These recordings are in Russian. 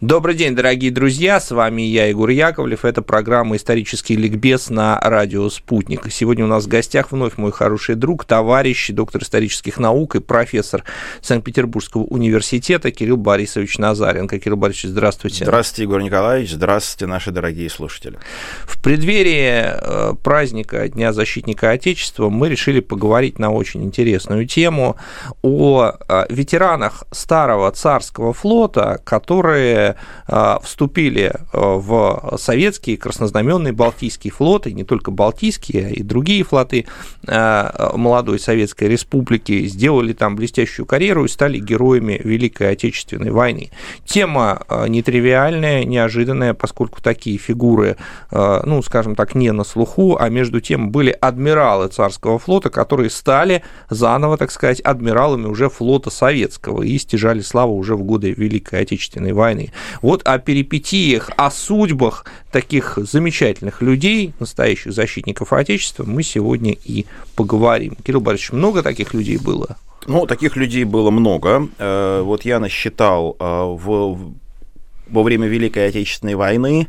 Добрый день, дорогие друзья, с вами я, Егор Яковлев, это программа «Исторический ликбез» на радио «Спутник». Сегодня у нас в гостях вновь мой хороший друг, товарищ, доктор исторических наук и профессор Санкт-Петербургского университета Кирилл Борисович Назаренко. Кирилл Борисович, здравствуйте. Здравствуйте, Егор Николаевич, здравствуйте, наши дорогие слушатели. В преддверии э, праздника Дня защитника Отечества мы решили поговорить на очень интересную тему о э, ветеранах старого царского флота, которые Э, вступили э, в советские краснознаменные Балтийские флоты, не только Балтийские, а и другие флоты э, молодой Советской Республики, сделали там блестящую карьеру и стали героями Великой Отечественной войны. Тема нетривиальная, неожиданная, поскольку такие фигуры, ну, скажем так, не на слуху, а между тем были адмиралы царского флота, которые стали заново, так сказать, адмиралами уже флота советского и стяжали славу уже в годы Великой Отечественной войны. Вот о перипетиях, о судьбах таких замечательных людей, настоящих защитников Отечества, мы сегодня и поговорим. Кирилл Борисович, много таких людей было? Ну, таких людей было много. Э, вот я насчитал э, в, во время Великой Отечественной войны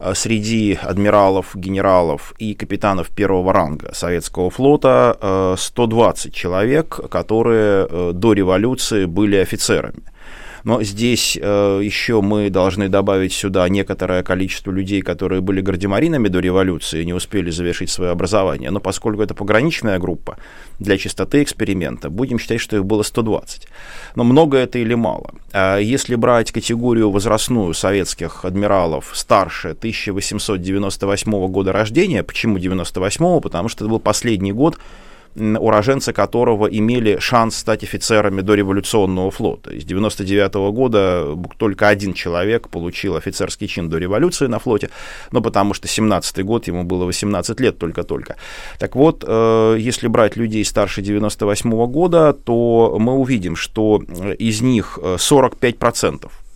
э, среди адмиралов, генералов и капитанов первого ранга советского флота 120 человек, которые до революции были офицерами. Но здесь э, еще мы должны добавить сюда некоторое количество людей, которые были гардемаринами до революции и не успели завершить свое образование. Но поскольку это пограничная группа, для чистоты эксперимента, будем считать, что их было 120. Но много это или мало? А если брать категорию возрастную советских адмиралов старше 1898 года рождения, почему 98? Потому что это был последний год, уроженцы которого имели шанс стать офицерами дореволюционного флота. Из 99 -го года только один человек получил офицерский чин до революции на флоте, ну, потому что 17 год, ему было 18 лет только-только. Так вот, э, если брать людей старше 98 -го года, то мы увидим, что из них 45% Э,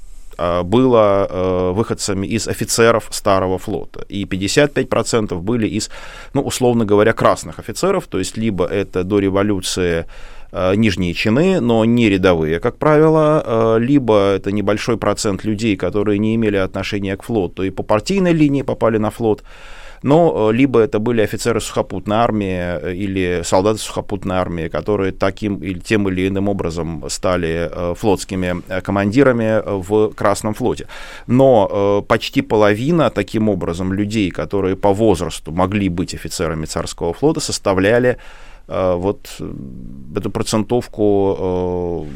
было э, выходцами из офицеров Старого флота, и 55% были из, ну, условно говоря, красных офицеров, то есть либо это до революции э, нижние чины, но не рядовые, как правило, либо это небольшой процент людей, которые не имели отношения к флоту и по партийной линии попали на флот, но э, либо это были офицеры сухопутной армии э, или солдаты сухопутной армии, которые таким или тем или иным образом стали э, флотскими командирами в Красном флоте. Но почти половина таким образом людей, которые по возрасту могли быть офицерами царского флота, составляли вот эту процентовку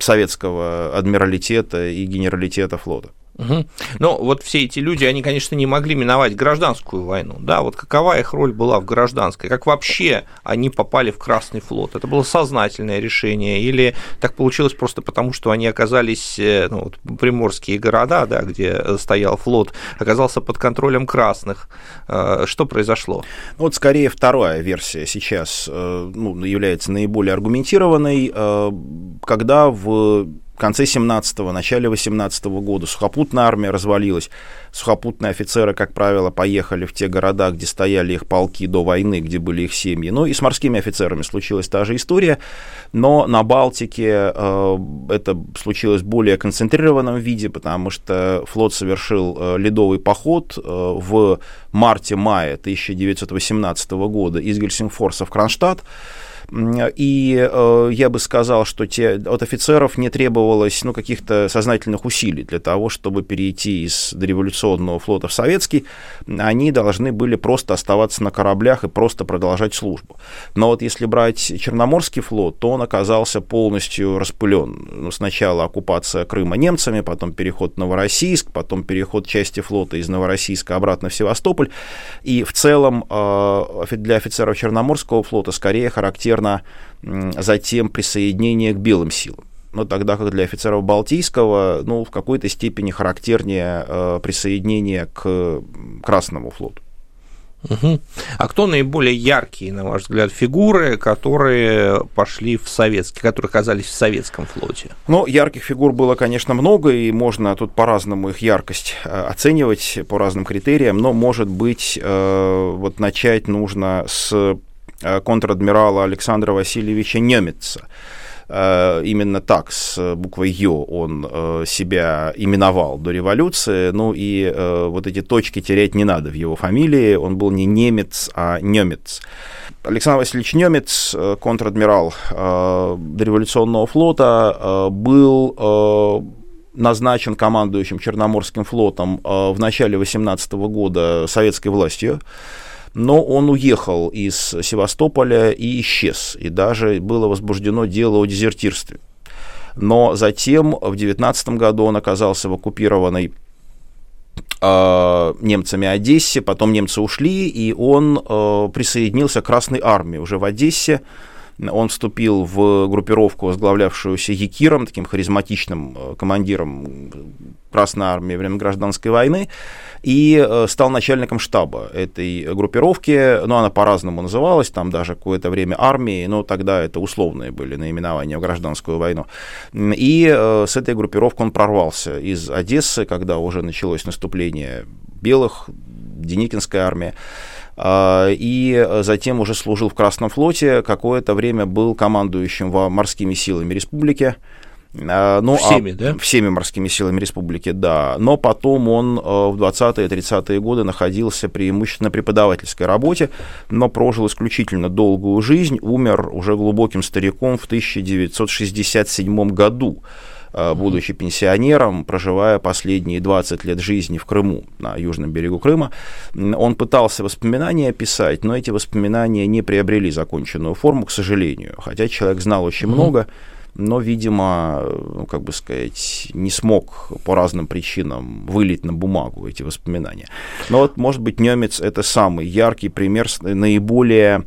советского адмиралитета и генералитета флота. Угу. Но вот все эти люди, они, конечно, не могли миновать гражданскую войну. Да, вот какова их роль была в гражданской? Как вообще они попали в Красный флот? Это было сознательное решение или так получилось просто потому, что они оказались, э, ну, вот, приморские города, да, где стоял флот, оказался под контролем красных? Э, что произошло? Ну, вот скорее вторая версия сейчас э, ну, является наиболее аргументированной, когда в в конце 17-го, начале 18-го года сухопутная армия развалилась. Сухопутные офицеры, как правило, поехали в те города, где стояли их полки до войны, где были их семьи. Ну и с морскими офицерами случилась та же история, но на Балтике э, это случилось в более концентрированном виде, потому что флот совершил э, ледовый поход э, в марте-мае 1918 года из Гельсингфорса в Кронштадт. И э, я бы сказал, что те, от офицеров не требовалось ну, каких-то сознательных усилий для того, чтобы перейти из дореволюционного флота в советский. Они должны были просто оставаться на кораблях и просто продолжать службу. Но вот если брать Черноморский флот, то он оказался полностью распылен. Ну, сначала оккупация Крыма немцами, потом переход в Новороссийск, потом переход части флота из Новороссийска обратно в Севастополь. И в целом э, для офицеров Черноморского флота скорее характерно характерно затем присоединение к белым силам. Но тогда как для офицеров Балтийского, ну, в какой-то степени характернее э, присоединение к Красному флоту. Угу. А кто наиболее яркие, на ваш взгляд, фигуры, которые пошли в советский, которые оказались в советском флоте? Ну, ярких фигур было, конечно, много, и можно тут по-разному их яркость э, оценивать по разным критериям, но, может быть, э, вот начать нужно с контр-адмирала Александра Васильевича Немеца. Именно так, с буквой Ё он себя именовал до революции. Ну и вот эти точки терять не надо в его фамилии. Он был не немец, а немец. Александр Васильевич Немец, контр-адмирал дореволюционного флота, был назначен командующим Черноморским флотом э, в начале 18 года советской властью, но он уехал из Севастополя и исчез, и даже было возбуждено дело о дезертирстве. Но затем, в 19 году, он оказался в оккупированной э, немцами Одессе, потом немцы ушли, и он э, присоединился к Красной Армии уже в Одессе, он вступил в группировку, возглавлявшуюся Якиром, таким харизматичным э, командиром Красной Армии время Гражданской войны, и э, стал начальником штаба этой группировки. Ну, она по-разному называлась, там даже какое-то время армии, но тогда это условные были наименования в Гражданскую войну. И э, с этой группировкой он прорвался из Одессы, когда уже началось наступление белых, Деникинская армия. А, и затем уже служил в Красном флоте, какое-то время был командующим морскими силами республики. А, ну, всеми, а, да? Всеми морскими силами республики, да. Но потом он в 20-е 30-е годы находился преимущественно на преподавательской работе, но прожил исключительно долгую жизнь, умер уже глубоким стариком в 1967 году. Э, будучи пенсионером, проживая последние 20 лет жизни в Крыму, на южном берегу Крыма, он пытался воспоминания писать, но эти воспоминания не приобрели законченную форму, к сожалению. Хотя человек знал очень много, но, видимо, ну, как бы сказать, не смог по разным причинам вылить на бумагу эти воспоминания. Но вот, может быть, немец это самый яркий пример наиболее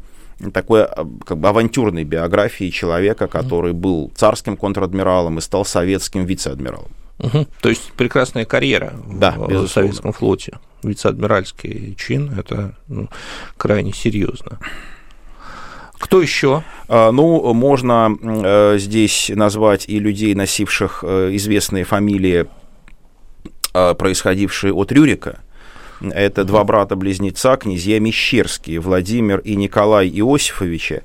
такой а, как бы авантюрной биографии человека, который был царским контр-адмиралом и стал советским вице-адмиралом. Угу. То есть прекрасная карьера да, в безусловно. советском флоте. Вице-адмиральский чин это ну, крайне серьезно. Кто еще? А, ну, можно э, здесь назвать и людей, носивших э, известные фамилии, э, происходившие от Рюрика. Это два брата-близнеца, князья Мещерские, Владимир и Николай Иосифовичи,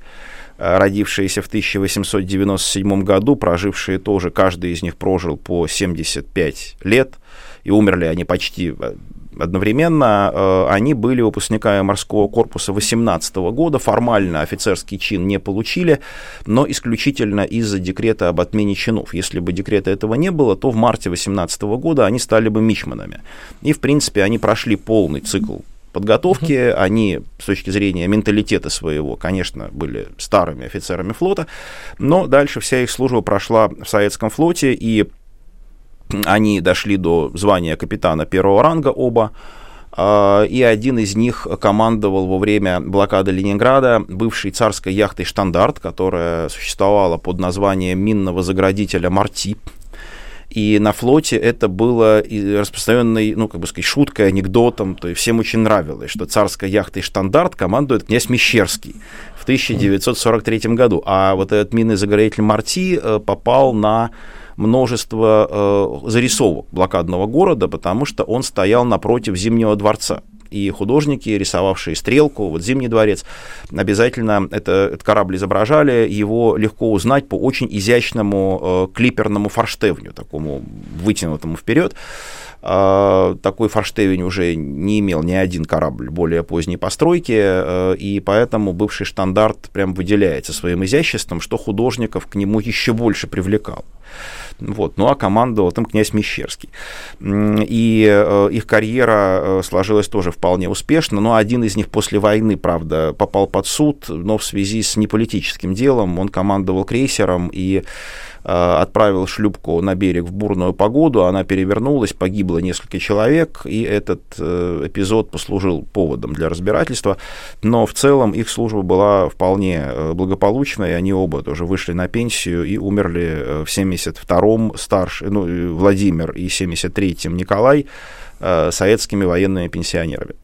э, родившиеся в 1897 году, прожившие тоже, каждый из них прожил по 75 лет, и умерли они почти э, одновременно. Э, они были выпускниками морского корпуса 18 года, формально офицерский чин не получили, но исключительно из-за декрета об отмене чинов. Если бы декрета этого не было, то в марте 18 года они стали бы мичманами. И, в принципе, они прошли полный цикл подготовки, они с точки зрения менталитета своего, конечно, были старыми офицерами флота, но дальше вся их служба прошла в советском флоте, и они дошли до звания капитана первого ранга оба, а, и один из них командовал во время блокады Ленинграда бывшей царской яхтой «Штандарт», которая существовала под названием минного заградителя «Марти». И на флоте это было распространенной, ну, как бы сказать, шуткой, анекдотом, то есть всем очень нравилось, что царской яхтой «Штандарт» командует князь Мещерский в 1943 году, а вот этот минный заградитель «Марти» э, попал на множество э, зарисовок блокадного города, потому что он стоял напротив Зимнего дворца и художники, рисовавшие стрелку, вот Зимний дворец, обязательно это, этот корабль изображали, его легко узнать по очень изящному э, клиперному форштевню, такому вытянутому вперед. Э, такой форштевень уже не имел ни один корабль более поздней постройки, э, и поэтому бывший штандарт прям выделяется своим изяществом, что художников к нему еще больше привлекал. Вот. Ну а командовал там князь Мещерский. И э, их карьера э, сложилась тоже вполне успешно, но один из них после войны, правда, попал под суд, но в связи с неполитическим делом он командовал крейсером и отправил шлюпку на берег в бурную погоду, она перевернулась, погибло несколько человек, и этот э, эпизод послужил поводом для разбирательства, но в целом их служба была вполне э, благополучной, они оба тоже вышли на пенсию и умерли в 72-м старший, ну, Владимир и 73-м Николай советскими военными пенсионерами.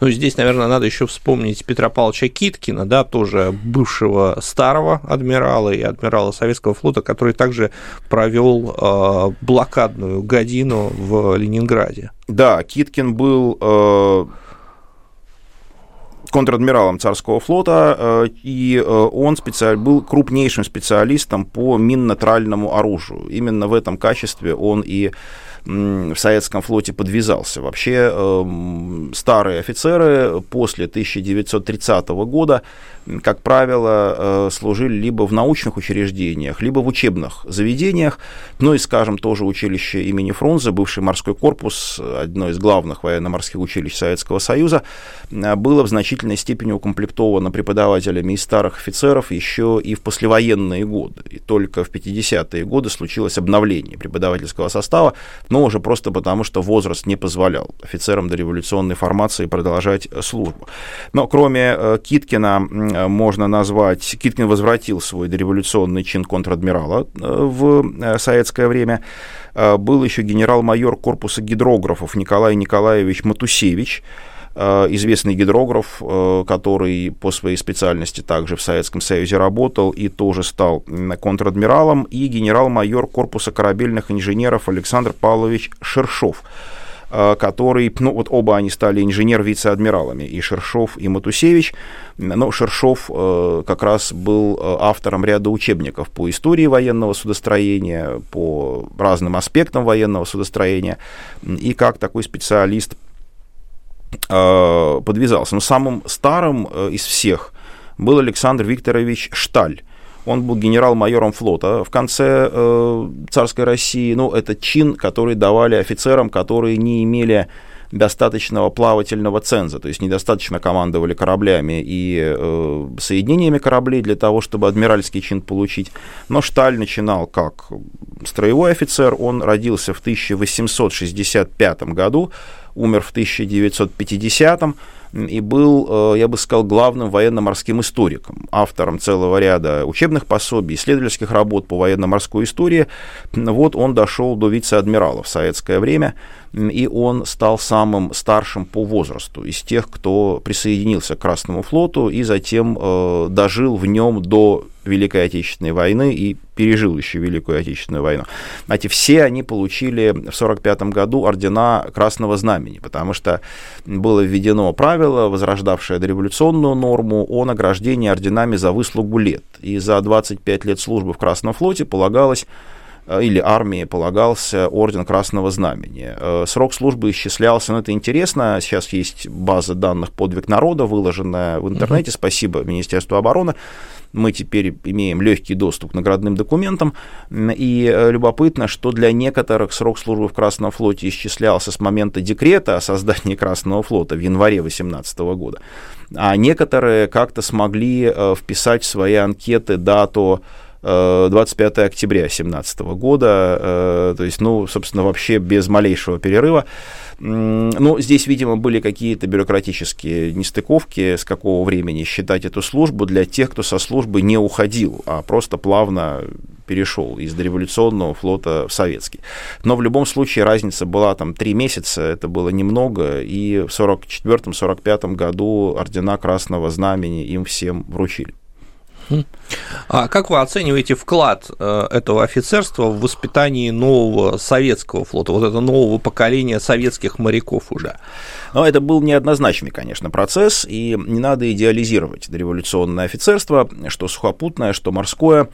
Ну, здесь, наверное, надо еще вспомнить Петра Павловича Киткина, да, тоже бывшего старого адмирала и адмирала Советского флота, который также провел э, блокадную годину в Ленинграде. Да, Киткин был э, контр-адмиралом царского флота, и он специаль... был крупнейшим специалистом по минно-тральному оружию. Именно в этом качестве он и в советском флоте подвязался. Вообще эм, старые офицеры после 1930 года как правило, э, служили либо в научных учреждениях, либо в учебных заведениях. Ну и, скажем, тоже училище имени Фрунзе, бывший морской корпус, одно из главных военно-морских училищ Советского Союза, э, было в значительной степени укомплектовано преподавателями из старых офицеров еще и в послевоенные годы. И только в 50-е годы случилось обновление преподавательского состава, но уже просто потому, что возраст не позволял офицерам дореволюционной формации продолжать службу. Но кроме э, Киткина Э, можно назвать, Киткин возвратил свой дореволюционный чин контр-адмирала э, в советское время. Был еще генерал-майор корпуса гидрографов Николай Николаевич Матусевич, известный гидрограф, который по своей специальности также в Советском Союзе работал и тоже стал контр-адмиралом, и генерал-майор корпуса корабельных инженеров Александр Павлович Шершов Э, который, ну вот оба они стали инженер-вице-адмиралами, и Шершов, и Матусевич. Но Шершов э, как раз был э, автором ряда учебников по истории военного судостроения, по разным аспектам военного судостроения, и как такой специалист подвязался. Но самым старым из всех был Александр Викторович Шталь, он был генерал-майором флота в конце э, царской России. Ну, это чин, который давали офицерам, которые не имели достаточного плавательного ценза, то есть недостаточно командовали кораблями и э, соединениями кораблей для того, чтобы адмиральский чин получить. Но Шталь начинал как строевой офицер, он родился в 1865 году, умер в 1950 и был, э, я бы сказал, главным военно-морским историком, автором целого ряда учебных пособий, исследовательских работ по военно-морской истории. Вот он дошел до вице-адмирала в советское время, и он стал самым старшим по возрасту из тех, кто присоединился к Красному флоту и затем э, дожил в нем до Великой Отечественной войны и пережил еще Великую Отечественную войну. Знаете, все они получили в 1945 году ордена Красного Знамени, потому что было введено правило, возрождавшее дореволюционную норму о награждении орденами за выслугу лет. И за 25 лет службы в Красном флоте полагалось Э, или армии полагался орден Красного Знамени. Э, срок службы исчислялся, ну это интересно, сейчас есть база данных «Подвиг народа», выложенная в интернете, спасибо Министерству обороны, мы теперь имеем легкий доступ к наградным документам, и э, любопытно, что для некоторых срок службы в Красном флоте исчислялся с момента декрета о создании Красного флота в январе 2018 года, а некоторые как-то смогли вписать в свои анкеты дату 25 э, октября 2017 года, э, то есть, ну, собственно, вообще без малейшего перерыва. Ну, здесь, видимо, были какие-то бюрократические нестыковки, с какого времени считать эту службу для тех, кто со службы не уходил, а просто плавно перешел из дореволюционного флота в советский. Но в любом случае разница была там три месяца, это было немного, и в 1944-1945 году ордена Красного Знамени им всем вручили. А как вы оцениваете вклад э, этого офицерства в воспитании нового советского флота, вот этого нового поколения советских моряков уже? Но это был неоднозначный, конечно, процесс, и не надо идеализировать дореволюционное офицерство, что сухопутное, что морское.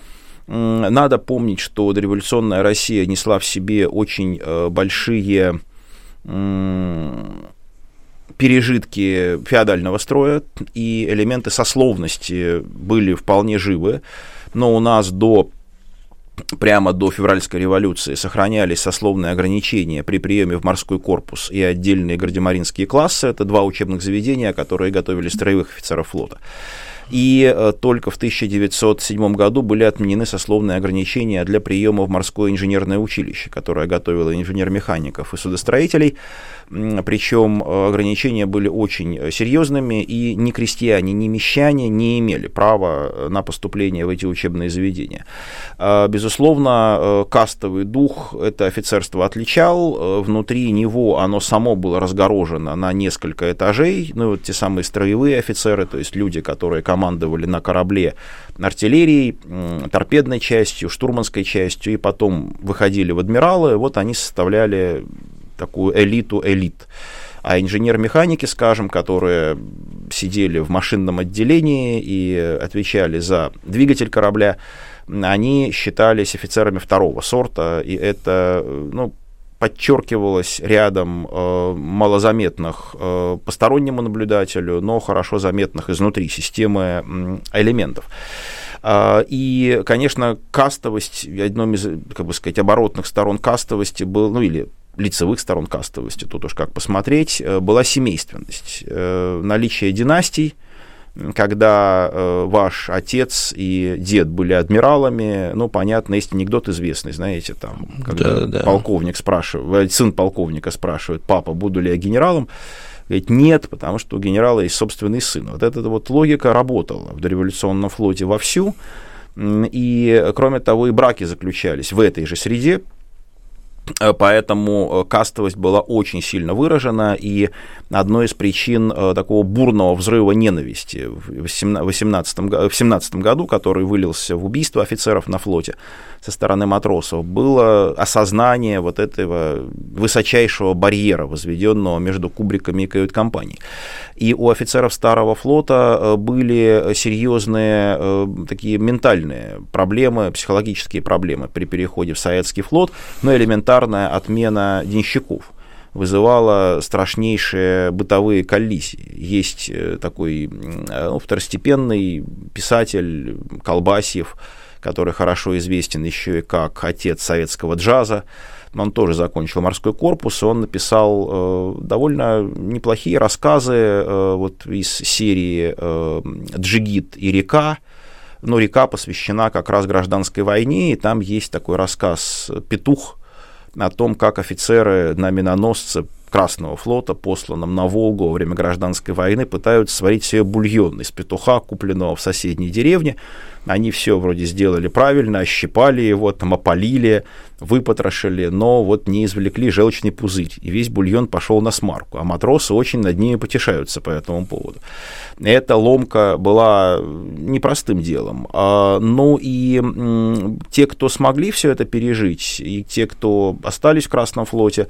Надо помнить, что дореволюционная Россия несла в себе очень э, большие пережитки феодального строя и элементы сословности были вполне живы, но у нас до прямо до февральской революции сохранялись сословные ограничения при приеме в морской корпус и отдельные гардемаринские классы. Это два учебных заведения, которые готовили строевых офицеров флота. И э, только в 1907 году были отменены сословные ограничения для приема в морское инженерное училище, которое готовило инженер-механиков и судостроителей причем э, ограничения были очень э, серьезными, и ни крестьяне, ни мещане не имели права э, на поступление в эти учебные заведения. А, безусловно, кастовый дух это офицерство отличал, внутри него оно само было разгорожено на несколько этажей, ну вот те самые строевые офицеры, то есть люди, которые командовали на корабле артиллерией, торпедной частью, штурманской частью, и потом выходили в адмиралы, вот они составляли такую элиту элит. А инженер-механики, скажем, которые сидели в машинном отделении и отвечали за двигатель корабля, они считались офицерами второго сорта, и это, ну, подчеркивалось рядом э, малозаметных э, постороннему наблюдателю, но хорошо заметных изнутри системы э, элементов. И, конечно, кастовость, одной из, как бы сказать, оборотных сторон кастовости был, ну или лицевых сторон кастовости, тут уж как посмотреть, э, была семейственность, э, наличие династий, когда э, ваш отец и дед были адмиралами, ну, понятно, есть анекдот известный, знаете, там, когда да, да. полковник спрашивает, сын полковника спрашивает, папа, буду ли я генералом, говорит, нет, потому что у генерала есть собственный сын. Вот эта вот логика работала в дореволюционном флоте вовсю, и, кроме того, и браки заключались в этой же среде, поэтому э, кастовость была очень сильно выражена, и одной из причин э, такого бурного взрыва ненависти в 18, в 17 году, который вылился в убийство офицеров на флоте со стороны матросов, было осознание вот этого высочайшего барьера, возведенного между кубриками и кают-компанией. И у офицеров Старого флота были серьезные такие ментальные проблемы, психологические проблемы при переходе в советский флот, но элементарная отмена денщиков вызывала страшнейшие бытовые коллизии. Есть э, такой ну, второстепенный писатель Колбасьев, который хорошо известен еще и как отец советского джаза. Он тоже закончил морской корпус, он написал э, довольно неплохие рассказы э, вот из серии э, «Джигит и река», но река посвящена как раз гражданской войне, и там есть такой рассказ «Петух», о том, как офицеры на миноносце Красного флота, посланном на Волгу во время гражданской войны, пытаются сварить себе бульон из петуха, купленного в соседней деревне. Они все вроде сделали правильно, ощипали его, там опалили, выпотрошили, но вот не извлекли желчный пузырь, и весь бульон пошел на смарку, а матросы очень над ними потешаются по этому поводу. Эта ломка была непростым делом. А, ну и те, кто смогли все это пережить, и те, кто остались в Красном флоте,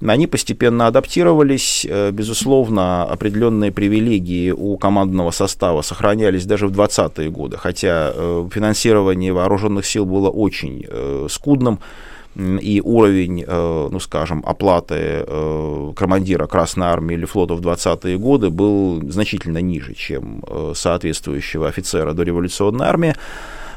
они постепенно адаптировались. Э, безусловно, определенные привилегии у командного состава сохранялись даже в 20-е годы, хотя э, финансирование вооруженных сил было очень э, скудным и уровень, ну скажем, оплаты командира Красной Армии или флота в 20-е годы был значительно ниже, чем соответствующего офицера до революционной армии.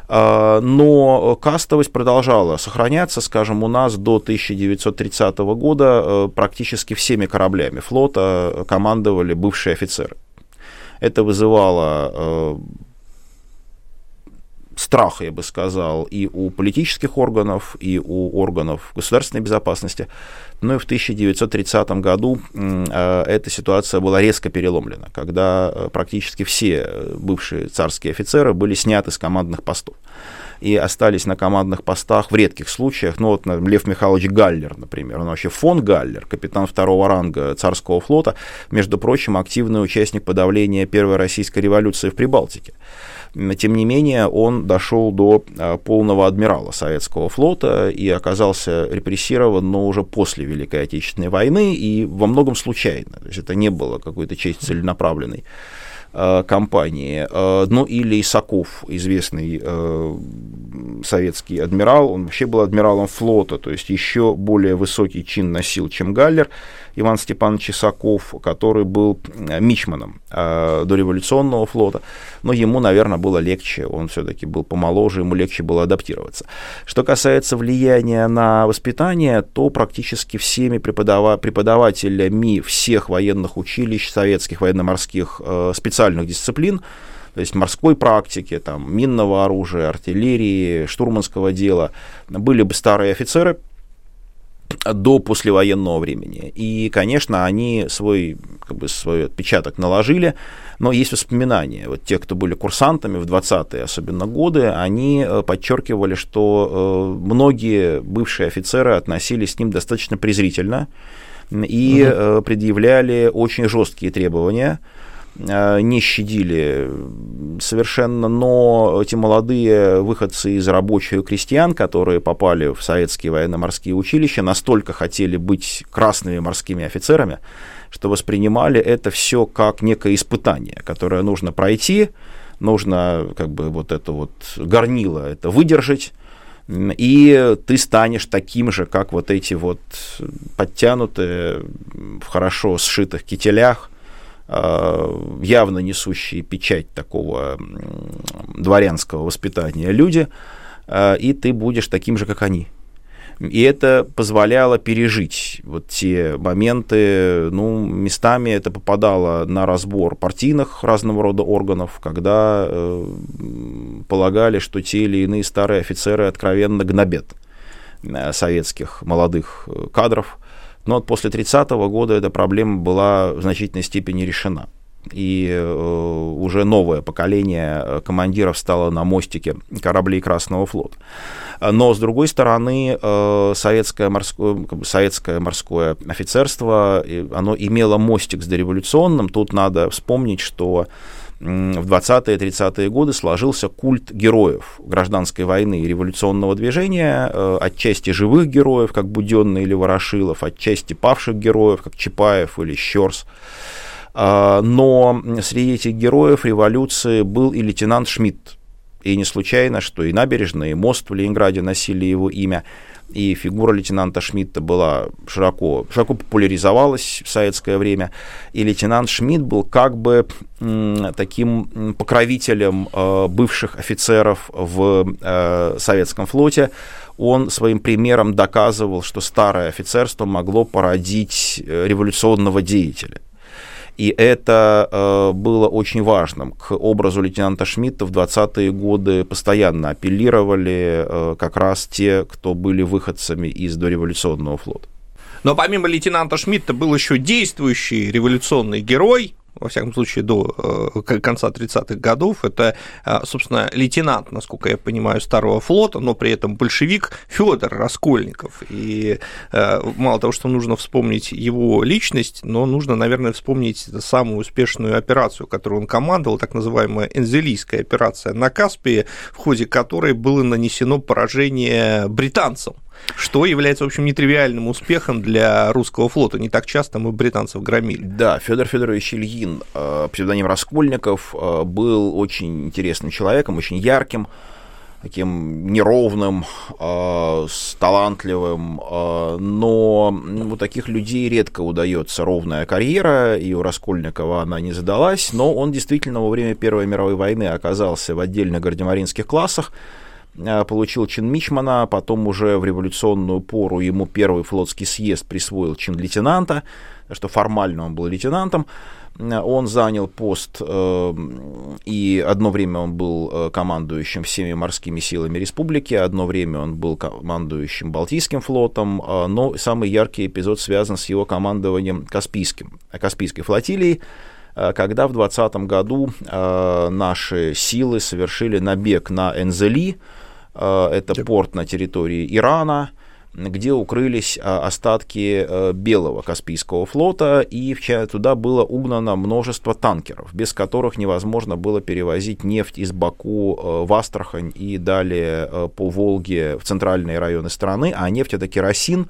А, но кастовость продолжала сохраняться, скажем, у нас до 1930 года э, практически всеми кораблями флота командовали бывшие офицеры. Это вызывало э, страх, я бы сказал, и у политических органов, и у органов государственной безопасности. Но и в 1930 году э, эта ситуация была резко переломлена, когда э, практически все бывшие царские офицеры были сняты с командных постов и остались на командных постах в редких случаях. Ну, вот Лев Михайлович Галлер, например, он вообще фон Галлер, капитан второго ранга царского флота, между прочим, активный участник подавления Первой российской революции в Прибалтике. Тем не менее, он дошел до а, полного адмирала советского флота и оказался репрессирован, но уже после Великой Отечественной войны и во многом случайно. То есть это не было какой-то честь целенаправленной компании. А, ну или Исаков, известный советский адмирал, он вообще был адмиралом флота, то есть еще более высокий чин носил, чем Галлер. Иван Степанович Исаков, который был мичманом э, дореволюционного флота, но ему, наверное, было легче, он все-таки был помоложе, ему легче было адаптироваться. Что касается влияния на воспитание, то практически всеми преподава- преподавателями всех военных училищ, советских военно-морских э, специальных дисциплин, то есть морской практики, там, минного оружия, артиллерии, штурманского дела, были бы старые офицеры, до послевоенного времени. И, конечно, они свой, как бы, свой отпечаток наложили, но есть воспоминания. Вот те, кто были курсантами в 20-е особенно годы, они э, подчеркивали, что э, многие бывшие офицеры относились к ним достаточно презрительно и угу. предъявляли очень жесткие требования не щадили совершенно, но эти молодые выходцы из рабочих крестьян, которые попали в советские военно-морские училища, настолько хотели быть красными морскими офицерами, что воспринимали это все как некое испытание, которое нужно пройти, нужно как бы вот это вот горнило это выдержать, и ты станешь таким же, как вот эти вот подтянутые, в хорошо сшитых кителях, явно несущие печать такого дворянского воспитания люди, а, и ты будешь таким же, как они. И это позволяло пережить вот те моменты, ну, местами это попадало на разбор партийных разного рода органов, когда э, полагали, что те или иные старые офицеры откровенно гнобят э, советских молодых э, кадров. Но вот после 30-го года эта проблема была в значительной степени решена и э, уже новое поколение э, командиров стало на мостике кораблей Красного флота. Но, с другой стороны, э, советское морское, советское морское офицерство, оно имело мостик с дореволюционным. Тут надо вспомнить, что в 20-е 30-е годы сложился культ героев гражданской войны и революционного движения, отчасти живых героев, как Буденный или Ворошилов, отчасти павших героев, как Чапаев или Щерс. А, но среди этих героев революции был и лейтенант Шмидт. И не случайно, что и набережная, и мост в Ленинграде носили его имя. И фигура лейтенанта Шмидта была широко, широко популяризовалась в советское время. И лейтенант Шмидт был как бы таким покровителем э, бывших офицеров в э, советском флоте он своим примером доказывал, что старое офицерство могло породить э, революционного деятеля. И это э, было очень важным. К образу лейтенанта Шмидта в 20-е годы постоянно апеллировали э, как раз те, кто были выходцами из дореволюционного флота. Но помимо лейтенанта Шмидта был еще действующий революционный герой, во всяком случае, до э, конца 30-х годов. Это, э, собственно, лейтенант, насколько я понимаю, Старого флота, но при этом большевик Федор Раскольников. И э, мало того, что нужно вспомнить его личность, но нужно, наверное, вспомнить самую успешную операцию, которую он командовал, так называемая Энзелийская операция на Каспии, в ходе которой было нанесено поражение британцам что является, в общем, нетривиальным успехом для русского флота. Не так часто мы британцев громили. Да, Федор Федорович Ильин, э, псевдоним Раскольников, э, был очень интересным человеком, очень ярким, таким неровным, э, талантливым, но у таких людей редко удается ровная карьера, и у Раскольникова она не задалась, но он действительно во время Первой мировой войны оказался в отдельных гардемаринских классах, Э, получил чин мичмана, потом уже в революционную пору ему первый флотский съезд присвоил чин лейтенанта, что формально он был лейтенантом. Э, он занял пост, э, и одно время он был командующим всеми морскими силами республики, одно время он был командующим Балтийским флотом, но самый яркий эпизод связан с его командованием Каспийским, Каспийской флотилией, когда в 2020 году наши силы совершили набег на Энзели, Э, это порт на территории Ирана, где укрылись э, остатки э, белого Каспийского флота, и туда было угнано множество танкеров, без которых невозможно было перевозить нефть из Баку в Астрахань и далее по Волге в центральные районы страны, а нефть это керосин,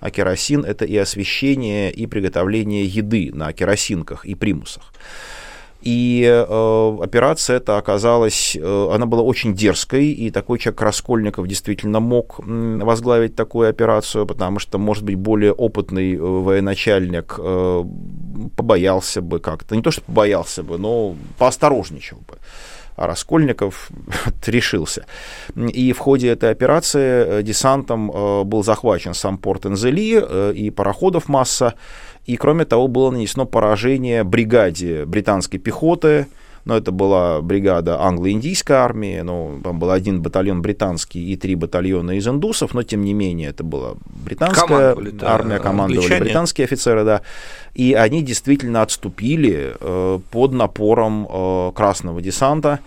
а керосин это и освещение, и приготовление еды на керосинках и примусах. И э, операция эта оказалась, э, она была очень дерзкой, и такой человек Раскольников действительно мог возглавить такую операцию, потому что, может быть, более опытный э, военачальник э, побоялся бы как-то, не то что побоялся бы, но поосторожничал бы. А Раскольников решился. И в ходе этой операции э, десантом э, был захвачен сам порт Энзели э, и пароходов масса. И, кроме того, было нанесено поражение бригаде британской пехоты, но это была бригада англо-индийской армии, ну, там был один батальон британский и три батальона из индусов, но тем не менее это была британская да, армия, командовали англичане. британские офицеры, да, и они действительно отступили э, под напором э, красного десанта,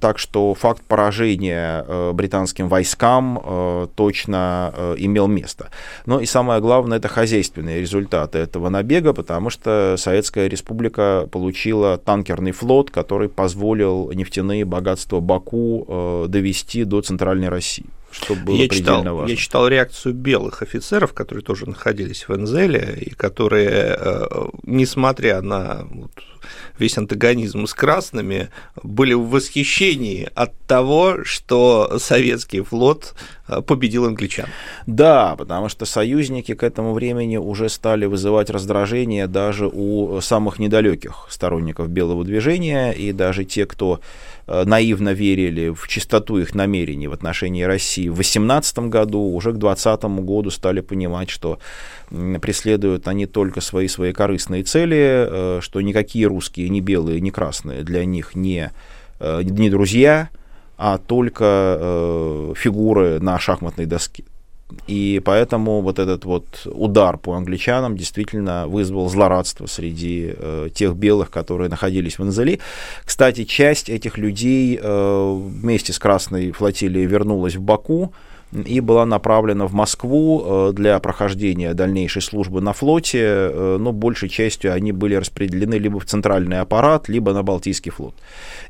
Так что факт поражения э, британским войскам э, точно э, имел место. Но и самое главное, это хозяйственные результаты этого набега, потому что Советская Республика получила танкерный флот, который позволил нефтяные богатства Баку довести до Центральной России что было я читал, важно. Я читал реакцию белых офицеров, которые тоже находились в Энзеле, и которые, несмотря на вот, весь антагонизм с красными, были в восхищении от того, что советский флот э, победил англичан. Да, потому что союзники к этому времени уже стали вызывать раздражение даже у самых недалеких сторонников белого движения, и даже те, кто э, наивно верили в чистоту их намерений в отношении России в 18 году, уже к 20 году стали понимать, что преследуют они только свои свои корыстные цели, э, что никакие русские, ни белые, ни красные для них не, э, не друзья, а только э, фигуры на шахматной доске. И поэтому вот этот вот удар по англичанам действительно вызвал злорадство среди э, тех белых, которые находились в Анзели. Кстати, часть этих людей э, вместе с Красной флотилией вернулась в Баку, и была направлена в Москву э, для прохождения дальнейшей службы на флоте, э, но большей частью они были распределены либо в центральный аппарат, либо на Балтийский флот.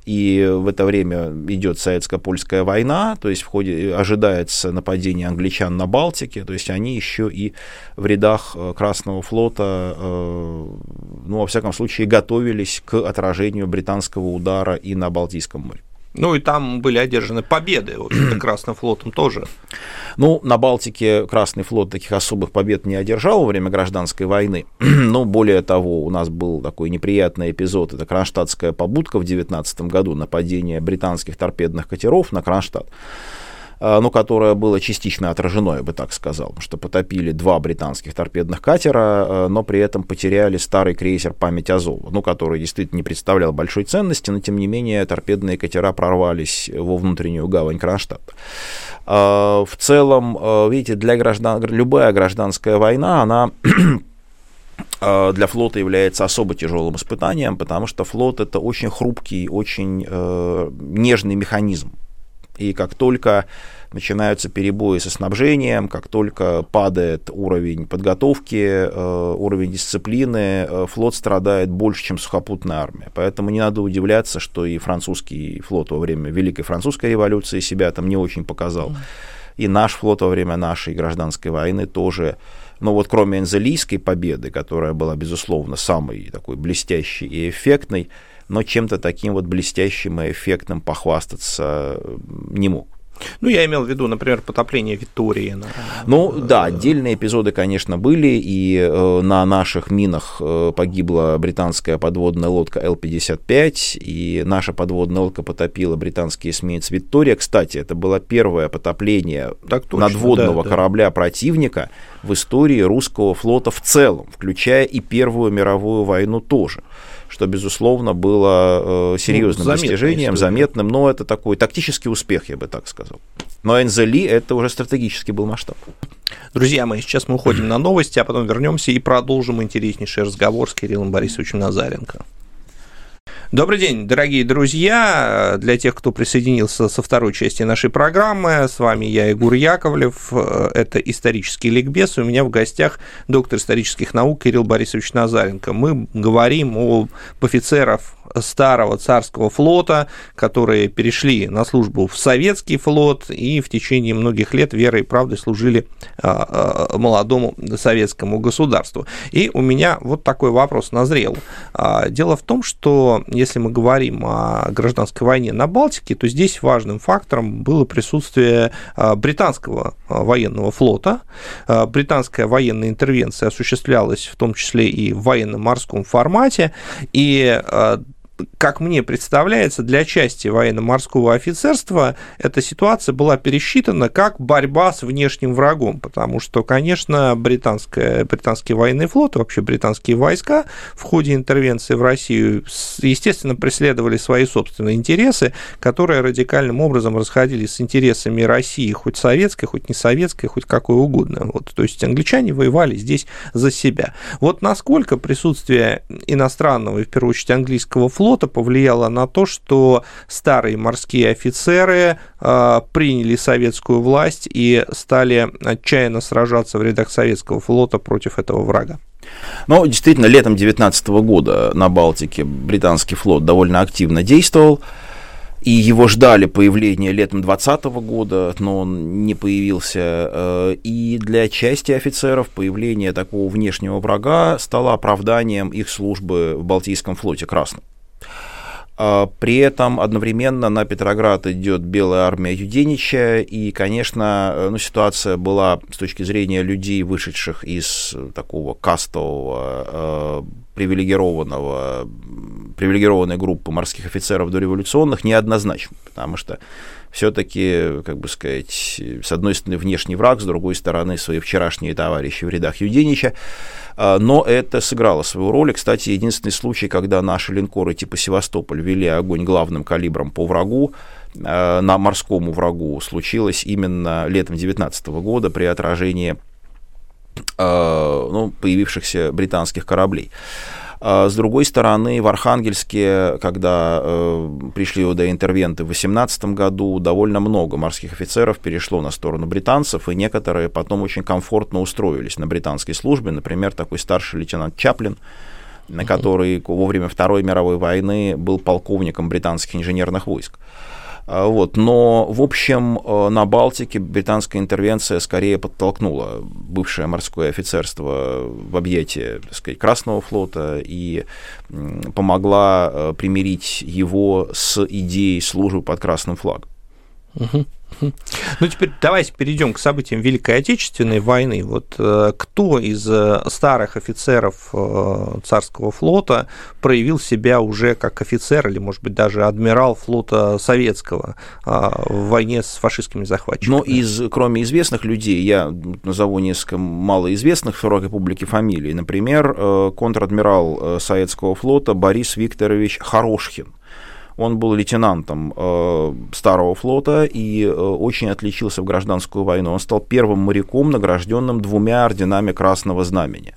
И в это время идет советско-польская война, то есть в ходе э, ожидается нападение англичан на Балтике, то есть они еще и в рядах Красного флота, ну, во всяком случае, готовились к отражению британского удара и на Балтийском море. Ну и там были одержаны победы, в общем-то, Красным флотом тоже. Ну, на Балтике Красный флот таких особых побед не одержал во время гражданской войны. Но более того, у нас был такой неприятный эпизод, это Кронштадтская побудка в 19 году, нападение британских торпедных катеров на Кронштадт. Э, ну, которое было частично отражено, я бы так сказал, что потопили два британских торпедных катера, э, но при этом потеряли старый крейсер «Память Азова», ну, который действительно не представлял большой ценности, но, тем не менее, торпедные катера прорвались во внутреннюю гавань Кронштадта. Э, в целом, видите, для граждан, любая гражданская война, она для флота является особо тяжелым испытанием, потому что флот это очень хрупкий, очень э, нежный механизм. И как только начинаются перебои со снабжением, как только падает уровень подготовки, э, уровень дисциплины, э, флот страдает больше, чем сухопутная армия. Поэтому не надо удивляться, что и французский флот во время Великой Французской революции себя там не очень показал. И наш флот во время нашей гражданской войны тоже но вот кроме энзелийской победы, которая была, безусловно, самой такой блестящей и эффектной, но чем-то таким вот блестящим и эффектным похвастаться не мог. Ну, я имел в виду, например, потопление Виктории. Ну, да, отдельные эпизоды, конечно, были, и э, на наших минах э, погибла британская подводная лодка Л-55, и наша подводная лодка потопила британский эсминец Виктория. Кстати, это было первое потопление так точно, надводного да, корабля да. противника в истории русского флота в целом, включая и Первую мировую войну тоже что, безусловно, было э, серьезным ну, достижением, заметным, но это такой тактический успех, я бы так сказал. Но Энзели это уже стратегический был масштаб. Друзья мои, сейчас мы уходим на новости, а потом вернемся и продолжим интереснейший разговор с Кириллом Борисовичем Назаренко. Добрый день, дорогие друзья. Для тех, кто присоединился со второй части нашей программы, с вами я, Егор Яковлев. Это «Исторический ликбез». У меня в гостях доктор исторических наук Кирилл Борисович Назаренко. Мы говорим об офицеров старого царского флота, которые перешли на службу в советский флот и в течение многих лет верой и правдой служили а, а, молодому советскому государству. И у меня вот такой вопрос назрел. А, дело в том, что если мы говорим о гражданской войне на Балтике, то здесь важным фактором было присутствие британского военного флота. Британская военная интервенция осуществлялась в том числе и в военно-морском формате, и как мне представляется, для части военно-морского офицерства эта ситуация была пересчитана как борьба с внешним врагом, потому что, конечно, британская, британский военный флот, вообще британские войска в ходе интервенции в Россию, естественно, преследовали свои собственные интересы, которые радикальным образом расходились с интересами России, хоть советской, хоть не советской, хоть какой угодно. Вот, то есть англичане воевали здесь за себя. Вот насколько присутствие иностранного, и в первую очередь английского флота, флота повлияло на то, что старые морские офицеры э, приняли советскую власть и стали отчаянно сражаться в рядах советского флота против этого врага? Ну, действительно, летом 2019 года на Балтике британский флот довольно активно действовал и его ждали появления летом 2020 года, но он не появился. Э, и для части офицеров появление такого внешнего врага стало оправданием их службы в Балтийском флоте Красном. А при этом одновременно на Петроград идет белая армия Юденича, и, конечно, э, ну, ситуация была с точки зрения людей, вышедших из такого кастового, э, привилегированного, привилегированной группы морских офицеров дореволюционных, неоднозначна, потому что все-таки, как бы сказать, с одной стороны внешний враг, с другой стороны свои вчерашние товарищи в рядах Юденича, а, но это сыграло свою роль. И, кстати, единственный случай, когда наши линкоры типа Севастополь вели огонь главным калибром по врагу, а, на морскому врагу, случилось именно летом 2019 года при отражении а, ну, появившихся британских кораблей. А с другой стороны, в Архангельске, когда э, пришли ОД-интервенты в 2018 году, довольно много морских офицеров перешло на сторону британцев, и некоторые потом очень комфортно устроились на британской службе. Например, такой старший лейтенант Чаплин, на который во время Второй мировой войны был полковником британских инженерных войск. А, вот. Но, в общем, э, на Балтике британская интервенция скорее подтолкнула бывшее морское офицерство в объятие так сказать, Красного флота и помогла э, примирить его с идеей службы под красным флагом. Угу. Ну, теперь давайте перейдем к событиям Великой Отечественной войны. Вот э, кто из э, старых офицеров э, царского флота проявил себя уже как офицер или, может быть, даже адмирал флота советского в войне с фашистскими захватчиками? Ну, из, кроме известных людей, я назову несколько малоизвестных в Широкой публике фамилий. Например, контр-адмирал советского флота Борис Викторович Хорошхин – он был лейтенантом э, Старого флота и э, очень отличился в гражданскую войну. Он стал первым моряком, награжденным двумя орденами Красного Знамени.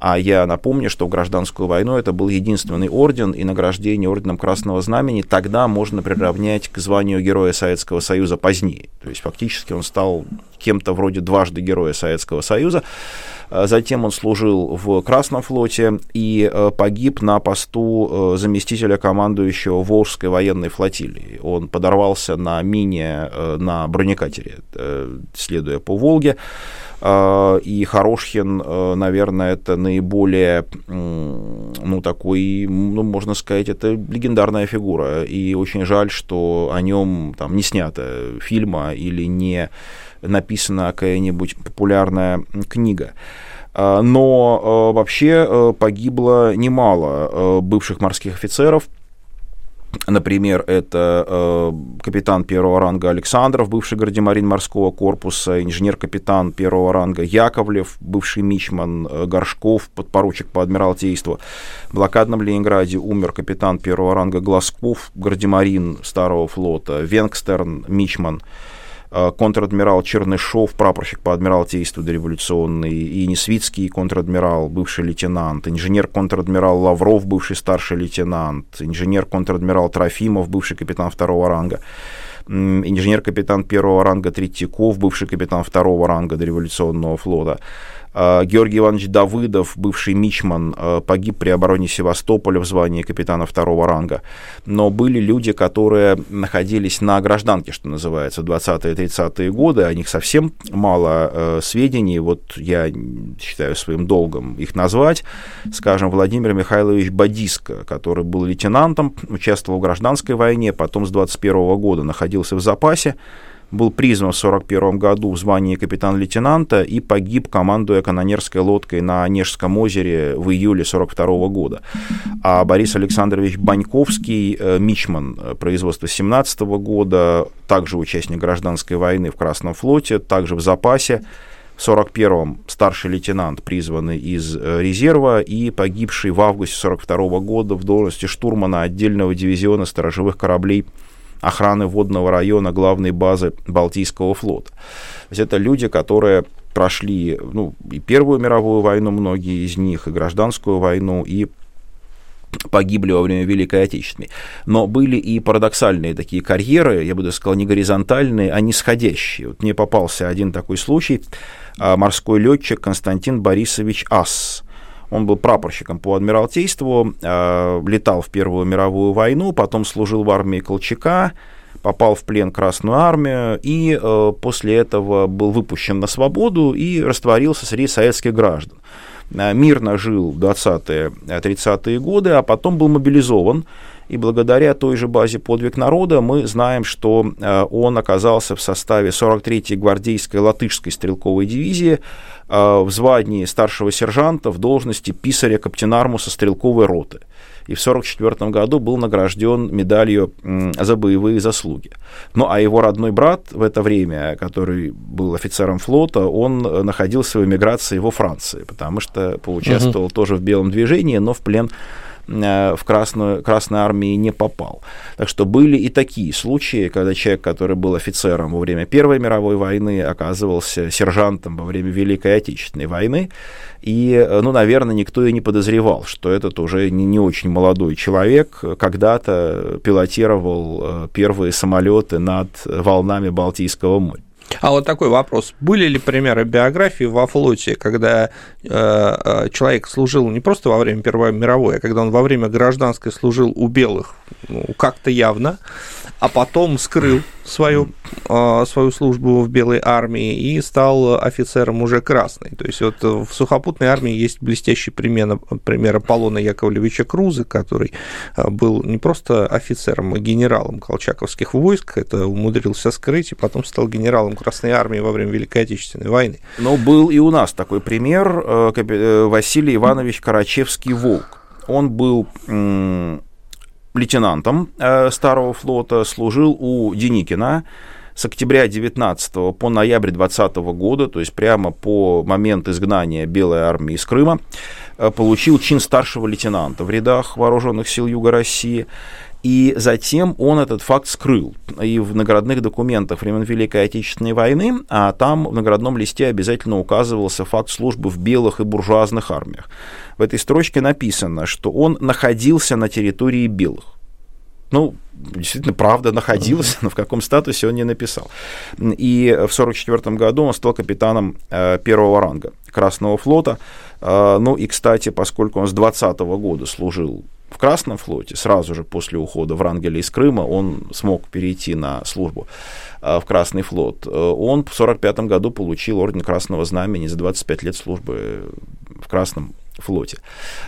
А я напомню, что в гражданскую войну это был единственный орден, и награждение орденом Красного Знамени тогда можно приравнять к званию Героя Советского Союза позднее. То есть фактически он стал кем-то вроде дважды Героя Советского Союза. А затем он служил в Красном флоте и э, погиб на посту э, заместителя командующего Волжской военной флотилии. Он подорвался на мине э, на бронекатере, следуя по Волге. И Хорошхин, наверное, это наиболее, ну, такой, ну, можно сказать, это легендарная фигура. И очень жаль, что о нем там не снято фильма или не написана какая-нибудь популярная книга. А, но а, вообще а, погибло немало бывших морских офицеров, Например, это капитан первого ранга Александров, бывший гардемарин морского корпуса, инженер-капитан первого ранга Яковлев, бывший мичман Горшков, подпоручик по адмиралтейству. В блокадном Ленинграде умер капитан первого ранга Глазков, гардемарин старого флота, Венгстерн, мичман. Э, контр-адмирал Чернышов, прапорщик по адмиралтейству дореволюционный, и Несвицкий, контр-адмирал, бывший лейтенант, инженер-контр-адмирал Лавров, бывший старший лейтенант, инженер-контр-адмирал Трофимов, бывший капитан второго ранга, инженер-капитан первого ранга Третьяков, бывший капитан второго ранга дореволюционного флота, а, Георгий Иванович Давыдов, бывший мичман, а, погиб при обороне Севастополя в звании капитана второго ранга. Но были люди, которые находились на гражданке, что называется, в 20-30-е годы. О них совсем мало э, сведений. Вот я считаю своим долгом их назвать. Скажем, Владимир Михайлович Бадиско, который был лейтенантом, участвовал в гражданской войне, потом с 21 года находился в запасе был призван в 1941 году в звании капитан-лейтенанта и погиб, командуя канонерской лодкой на Онежском озере в июле 1942 года. А Борис Александрович Баньковский, э, мичман э, производства 17 года, также участник гражданской войны в Красном флоте, также в запасе, в 41-м старший лейтенант, призванный из э, резерва и погибший в августе 42 года в должности штурмана отдельного дивизиона сторожевых кораблей охраны водного района главной базы Балтийского флота. То есть это люди, которые прошли ну, и Первую мировую войну, многие из них, и гражданскую войну, и погибли во время Великой Отечественной. Но были и парадоксальные такие карьеры, я бы даже сказал, не горизонтальные, а нисходящие. Вот мне попался один такой случай. А, морской летчик Константин Борисович Ас. Он был прапорщиком по адмиралтейству, а, летал в Первую мировую войну, потом служил в армии Колчака, попал в плен Красную армию и э, после этого был выпущен на свободу и растворился среди советских граждан. Э, мирно жил 20-е, 30-е годы, а потом был мобилизован. И благодаря той же базе «Подвиг народа» мы знаем, что э, он оказался в составе 43-й гвардейской латышской стрелковой дивизии э, в звании старшего сержанта в должности писаря каптенармуса стрелковой роты и в 1944 году был награжден медалью за боевые заслуги. Ну а его родной брат в это время, который был офицером флота, он находился в эмиграции во Франции, потому что поучаствовал угу. тоже в белом движении, но в плен Э, в Красную, Красной армии не попал. Так что были и такие случаи, когда человек, который был офицером во время Первой мировой войны, оказывался сержантом во время Великой Отечественной войны. И, э, ну, наверное, никто и не подозревал, что этот уже не, не очень молодой человек когда-то пилотировал э, первые самолеты над волнами Балтийского моря. А вот такой вопрос. Были ли примеры биографии во флоте, когда э, э, человек служил не просто во время Первой мировой, а когда он во время гражданской служил у белых, ну, как-то явно, а потом скрыл свою, а, свою службу в Белой армии и стал офицером уже красной. То есть вот в сухопутной армии есть блестящий пример, пример Аполлона Яковлевича Крузы, который а, был не просто офицером, а генералом колчаковских войск, это умудрился скрыть, и потом стал генералом Красной армии во время Великой Отечественной войны. Но был и у нас такой пример, э, э, Василий Иванович Карачевский-Волк. Он был лейтенантом э, Старого флота, служил у Деникина с октября 19 по ноябрь 20 года, то есть прямо по момент изгнания Белой армии из Крыма, э, получил чин старшего лейтенанта в рядах вооруженных сил Юга России. И затем он этот факт скрыл. И в наградных документах времен Великой Отечественной войны, а там в наградном листе обязательно указывался факт службы в белых и буржуазных армиях. В этой строчке написано, что он находился на территории белых. Ну, действительно, правда, находился, но в каком статусе он не написал. И в 1944 году он стал капитаном э, первого ранга Красного флота. Э, ну и, кстати, поскольку он с 20 года служил в Красном флоте, сразу же после ухода Врангеля из Крыма, он смог перейти на службу э, в Красный флот. Э, он в 1945 году получил орден Красного Знамени за 25 лет службы в Красном флоте.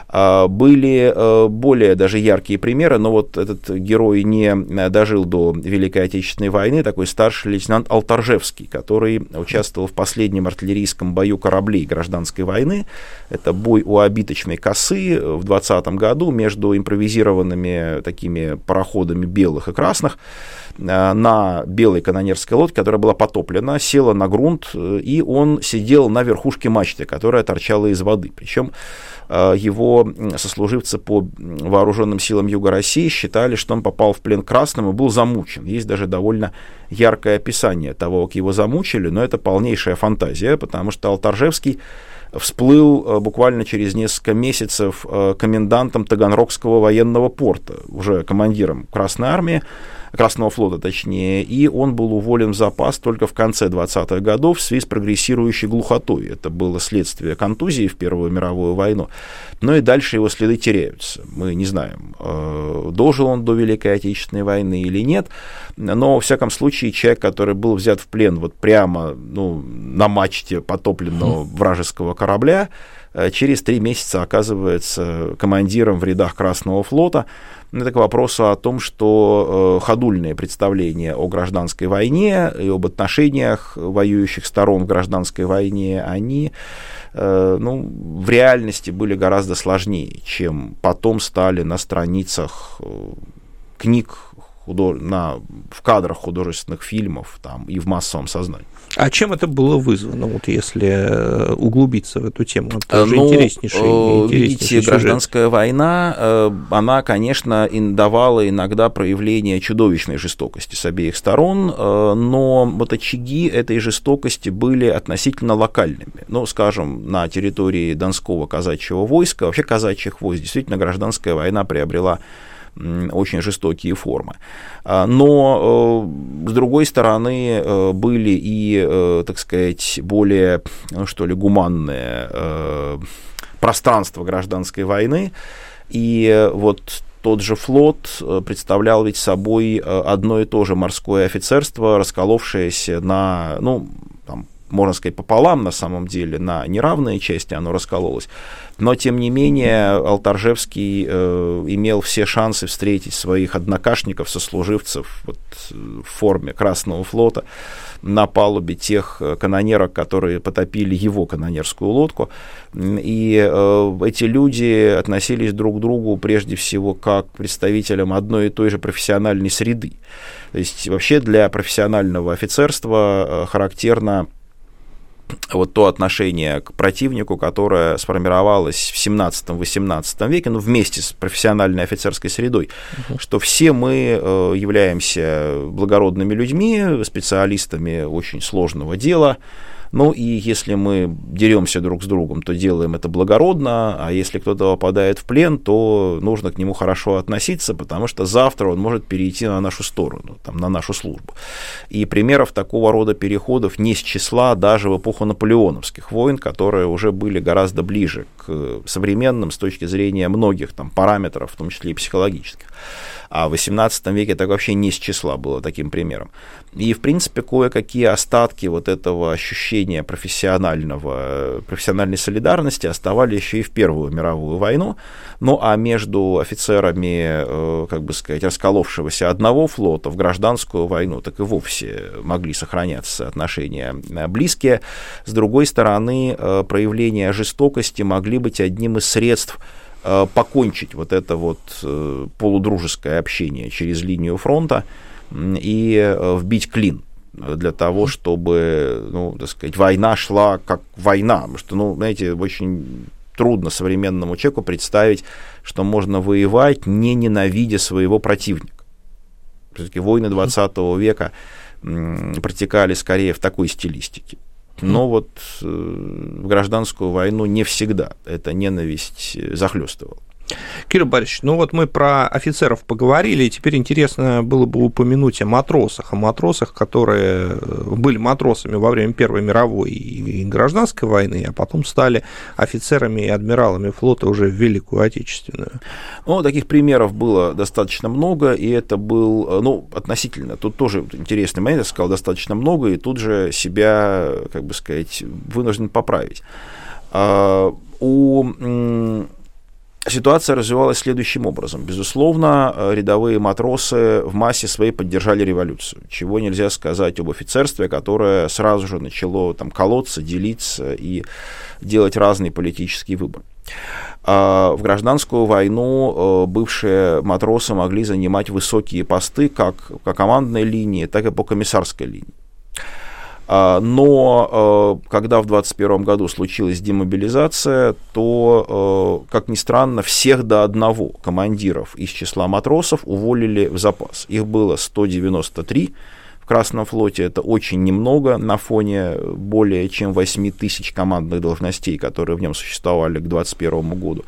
А, были э, более даже яркие примеры, но вот этот герой не дожил до Великой Отечественной войны, такой старший лейтенант Алтаржевский, который участвовал в последнем артиллерийском бою кораблей гражданской войны. Это бой у обиточной косы в 20 году между импровизированными такими пароходами белых и красных э, на белой канонерской лодке, которая была потоплена, села на грунт, э, и он сидел на верхушке мачты, которая торчала из воды. Причем Э, его сослуживцы по вооруженным силам Юга России считали, что он попал в плен красным и был замучен. Есть даже довольно яркое описание того, как его замучили, но это полнейшая фантазия, потому что Алтаржевский всплыл э, буквально через несколько месяцев э, комендантом Таганрогского военного порта, уже командиром Красной Армии, Красного флота точнее, и он был уволен в запас только в конце 20-х годов в связи с прогрессирующей глухотой. Это было следствие контузии в Первую мировую войну. Но и дальше его следы теряются. Мы не знаем, э, дожил он до Великой Отечественной войны или нет, но, во всяком случае, человек, который был взят в плен вот прямо ну, на мачте потопленного вражеского корабля, через три месяца оказывается командиром в рядах Красного флота, это к вопросу о том, что э, ходульные представления о гражданской войне и об отношениях воюющих сторон в гражданской войне, они э, ну, в реальности были гораздо сложнее, чем потом стали на страницах э, книг, худо... на... в кадрах художественных фильмов там, и в массовом сознании. А чем это было вызвано, вот если э, углубиться в эту тему? Это же ну, интереснейший, интереснейший Видите, сюжет. гражданская война, она, конечно, давала иногда проявление чудовищной жестокости с обеих сторон, но вот очаги этой жестокости были относительно локальными. Ну, скажем, на территории Донского казачьего войска, вообще казачьих войск, действительно гражданская война приобрела очень жестокие формы. А, но, э, с другой стороны, э, были и, э, так сказать, более, ну, что ли, гуманные пространства гражданской войны. И вот тот же флот представлял ведь собой одно и то же морское офицерство, расколовшееся на, ну, можно сказать, пополам на самом деле, на неравные части оно раскололось. Но, тем не менее, Алтаржевский э, имел все шансы встретить своих однокашников, сослуживцев вот, в форме Красного флота на палубе тех э, канонерок, которые потопили его канонерскую лодку. И э, эти люди относились друг к другу прежде всего как к представителям одной и той же профессиональной среды. То есть вообще для профессионального офицерства э, характерно вот то отношение к противнику, которое сформировалось в 17-18 веке, ну, вместе с профессиональной офицерской средой, uh-huh. что все мы э, являемся благородными людьми, специалистами очень сложного дела, ну и если мы деремся друг с другом, то делаем это благородно, а если кто-то попадает в плен, то нужно к нему хорошо относиться, потому что завтра он может перейти на нашу сторону, там, на нашу службу. И примеров такого рода переходов не с числа даже в эпоху наполеоновских войн, которые уже были гораздо ближе к современным с точки зрения многих там, параметров, в том числе и психологических. А в XVIII веке так вообще не с числа было таким примером. И, в принципе, кое-какие остатки вот этого ощущения профессионального, профессиональной солидарности оставали еще и в Первую мировую войну. Ну, а между офицерами, э, как бы сказать, расколовшегося одного флота в гражданскую войну, так и вовсе могли сохраняться отношения э, близкие. С другой стороны, э, проявления жестокости могли быть одним из средств Э, покончить вот это вот э, полудружеское общение через линию фронта и э, вбить клин для того, чтобы, ну, так сказать, война шла как война. Потому что, ну, знаете, очень трудно современному человеку представить, что можно воевать, не ненавидя своего противника. Все-таки войны 20 века протекали скорее в такой стилистике. Но вот э, в гражданскую войну не всегда эта ненависть э, захлестывала. Кирилл Борисович, ну вот мы про офицеров поговорили, и теперь интересно было бы упомянуть о матросах, о матросах, которые э, были матросами во время Первой мировой и гражданской войны, а потом стали офицерами и адмиралами флота уже в Великую Отечественную. Ну, таких примеров было достаточно много, и это был, э, ну, относительно, тут тоже интересный момент, я сказал, достаточно много, и тут же себя, как бы сказать, вынужден поправить. А, у Ситуация развивалась следующим образом. Безусловно, э, рядовые матросы в массе своей поддержали революцию, чего нельзя сказать об офицерстве, которое сразу же начало там, колоться, делиться и делать разные политические выборы. А в гражданскую войну э, бывшие матросы могли занимать высокие посты как по командной линии, так и по комиссарской линии. А, но э, когда в 2021 году случилась демобилизация, то, э, как ни странно, всех до одного командиров из числа матросов уволили в запас. Их было 193 в Красном флоте. Это очень немного на фоне более чем 8 тысяч командных должностей, которые в нем существовали к 2021 году.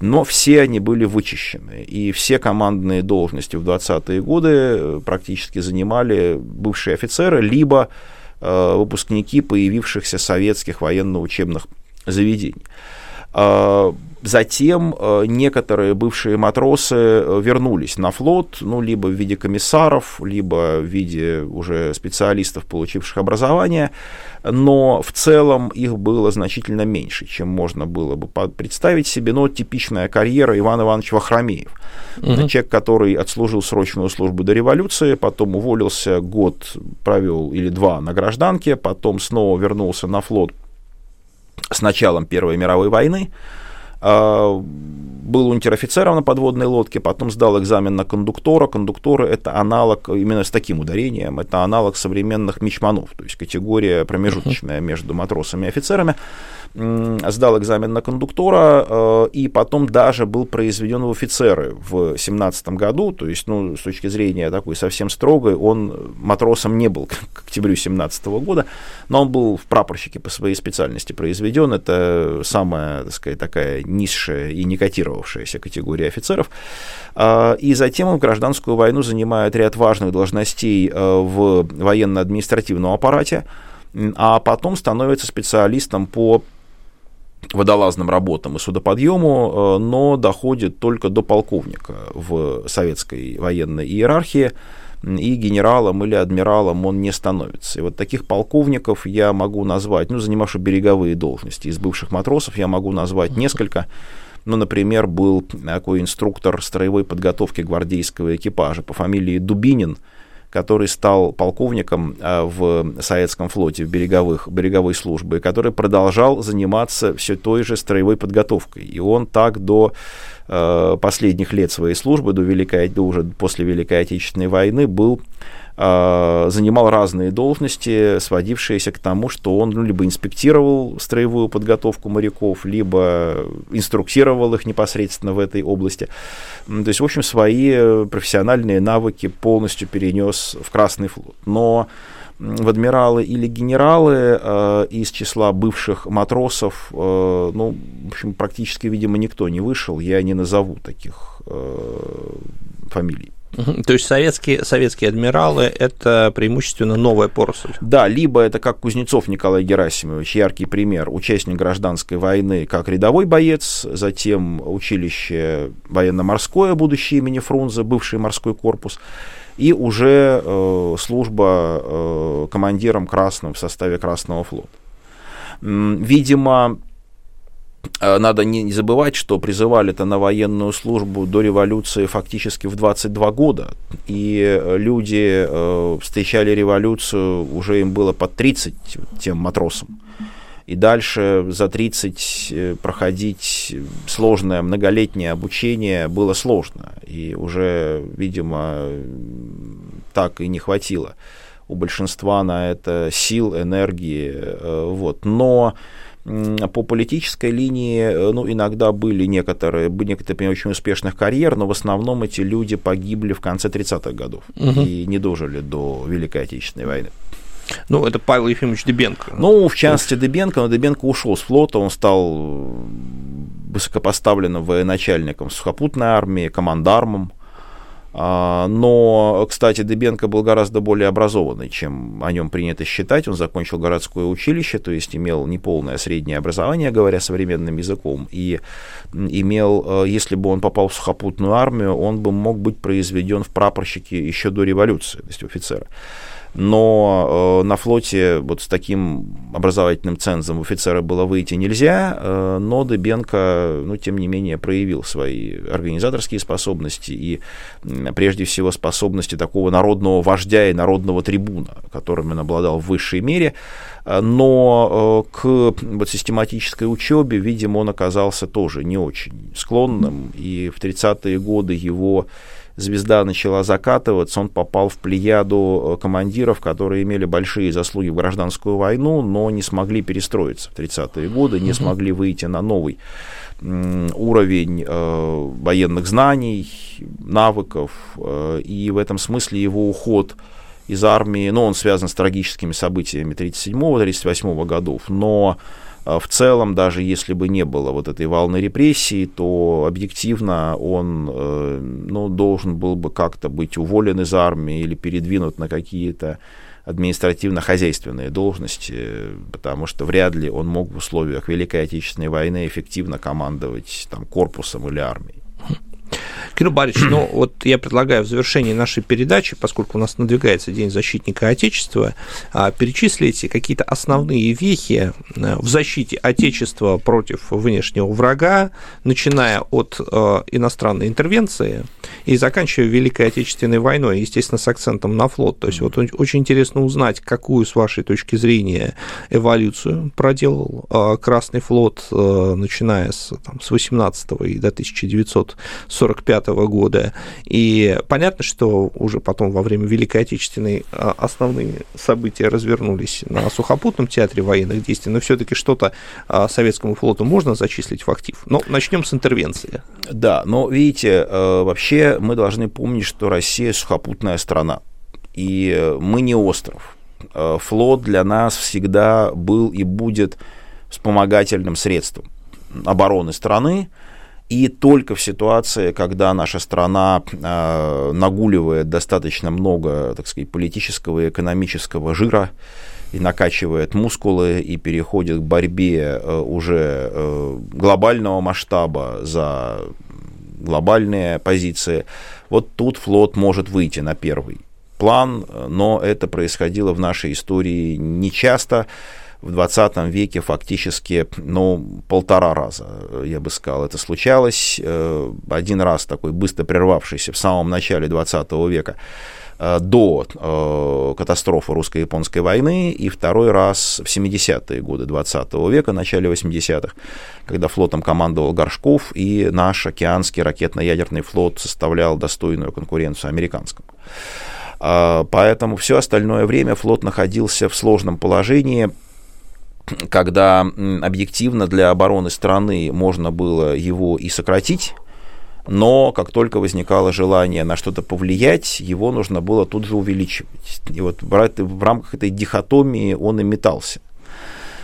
Но все они были вычищены. И все командные должности в 20-е годы практически занимали бывшие офицеры, либо Э, выпускники появившихся советских военно-учебных заведений. Э, затем э, некоторые бывшие матросы вернулись на флот, ну, либо в виде комиссаров, либо в виде уже специалистов, получивших образование, но в целом их было значительно меньше, чем можно было бы представить себе. Но типичная карьера Ивана Ивановича Вахромеев. Угу. Человек, который отслужил срочную службу до революции, потом уволился, год провел или два на гражданке, потом снова вернулся на флот с началом Первой мировой войны, был унтер-офицером на подводной лодке, потом сдал экзамен на кондуктора. Кондукторы — это аналог, именно с таким ударением, это аналог современных мичманов, то есть категория промежуточная между матросами и офицерами сдал экзамен на кондуктора э, и потом даже был произведен в офицеры в 17 году, то есть, ну, с точки зрения такой совсем строгой, он матросом не был к октябрю 17 года, но он был в прапорщике по своей специальности произведен, это самая, так сказать, такая низшая и не котировавшаяся категория офицеров, а, и затем он в гражданскую войну занимает ряд важных должностей э, в военно-административном аппарате, а потом становится специалистом по водолазным работам и судоподъему, э, но доходит только до полковника в советской военной иерархии, и генералом или адмиралом он не становится. И вот таких полковников я могу назвать, ну, занимавших береговые должности из бывших матросов, я могу назвать несколько. Ну, например, был такой инструктор строевой подготовки гвардейского экипажа по фамилии Дубинин, который стал полковником а, в советском флоте, в береговых, береговой службе, и который продолжал заниматься все той же строевой подготовкой. И он так до э, последних лет своей службы, до, Великой, до уже после Великой Отечественной войны, был занимал разные должности, сводившиеся к тому, что он ну, либо инспектировал строевую подготовку моряков, либо инструктировал их непосредственно в этой области. То есть, в общем, свои профессиональные навыки полностью перенес в Красный флот. Но в адмиралы или генералы э, из числа бывших матросов, э, ну, в общем, практически, видимо, никто не вышел, я не назову таких э, фамилий. То есть советские, советские адмиралы – это преимущественно новая поросль? Да, либо это как Кузнецов Николай Герасимович, яркий пример, участник гражданской войны как рядовой боец, затем училище военно-морское, будущее имени Фрунзе, бывший морской корпус, и уже э, служба э, командиром Красного в составе Красного флота. Видимо, надо не забывать, что призывали-то на военную службу до революции фактически в 22 года. И люди э, встречали революцию, уже им было под 30 тем матросам. И дальше за 30 э, проходить сложное многолетнее обучение было сложно. И уже, видимо, так и не хватило у большинства на это сил, энергии. Вот. Но по политической линии, э, ну, иногда были некоторые, некоторые очень успешных карьер, но в основном эти люди погибли в конце 30-х годов угу. и не дожили до Великой Отечественной войны. Ну, это Павел Ефимович Дебенко. Ну, в частности, Дебенко, но Дебенко ушел с флота, он стал высокопоставленным военачальником сухопутной армии, командармом. А, но, кстати, Дебенко был гораздо более образованный, чем о нем принято считать. Он закончил городское училище, то есть имел неполное среднее образование, говоря современным языком, и имел, э, если бы он попал в сухопутную армию, он бы мог быть произведен в прапорщике еще до революции, то есть офицера но э, на флоте вот с таким образовательным цензом в офицера было выйти нельзя, э, но Дыбенко, ну, тем не менее, проявил свои организаторские способности и, прежде всего, способности такого народного вождя и народного трибуна, которым он обладал в высшей мере, но э, к вот, систематической учебе, видимо, он оказался тоже не очень склонным, и в 30-е годы его звезда начала закатываться, он попал в плеяду э, командиров, которые имели большие заслуги в гражданскую войну, но не смогли перестроиться в 30-е годы, не смогли выйти на новый уровень э, военных знаний, навыков, э, и в этом смысле его уход из армии, ну, он связан с трагическими событиями 37-38 годов, но в целом, даже если бы не было вот этой волны репрессий, то объективно он э, ну, должен был бы как-то быть уволен из армии или передвинут на какие-то административно-хозяйственные должности, потому что вряд ли он мог в условиях Великой Отечественной войны эффективно командовать там, корпусом или армией. Кирилл Борисович, ну вот я предлагаю в завершении нашей передачи, поскольку у нас надвигается День защитника Отечества, а, перечислить какие-то основные вехи э, в защите Отечества против внешнего врага, начиная от э, иностранной интервенции и заканчивая Великой Отечественной войной, естественно, с акцентом на флот. То есть вот очень интересно узнать, какую, с вашей точки зрения, эволюцию проделал э, Красный флот, начиная с, там, с 18 и до 1945 года. И понятно, что уже потом во время Великой Отечественной а, основные события развернулись на сухопутном театре военных действий, но все-таки что-то а, советскому флоту можно зачислить в актив. Но начнем с интервенции. Да, но видите, э, вообще мы должны помнить, что Россия сухопутная страна, и мы не остров. Э, флот для нас всегда был и будет вспомогательным средством обороны страны, и только в ситуации, когда наша страна э, нагуливает достаточно много, так сказать, политического и экономического жира, и накачивает мускулы, и переходит к борьбе э, уже э, глобального масштаба за глобальные позиции, вот тут флот может выйти на первый план, но это происходило в нашей истории нечасто. часто в 20 веке фактически, ну, полтора раза, я бы сказал, это случалось. Э, один раз такой быстро прервавшийся в самом начале 20 века э, до э, катастрофы русско-японской войны, и второй раз в 70-е годы 20 века, начале 80-х, когда флотом командовал Горшков, и наш океанский ракетно-ядерный флот составлял достойную конкуренцию американскому. Поэтому все остальное время флот находился в сложном положении, когда объективно для обороны страны можно было его и сократить, но как только возникало желание на что-то повлиять, его нужно было тут же увеличивать. И вот в рамках этой дихотомии он и метался.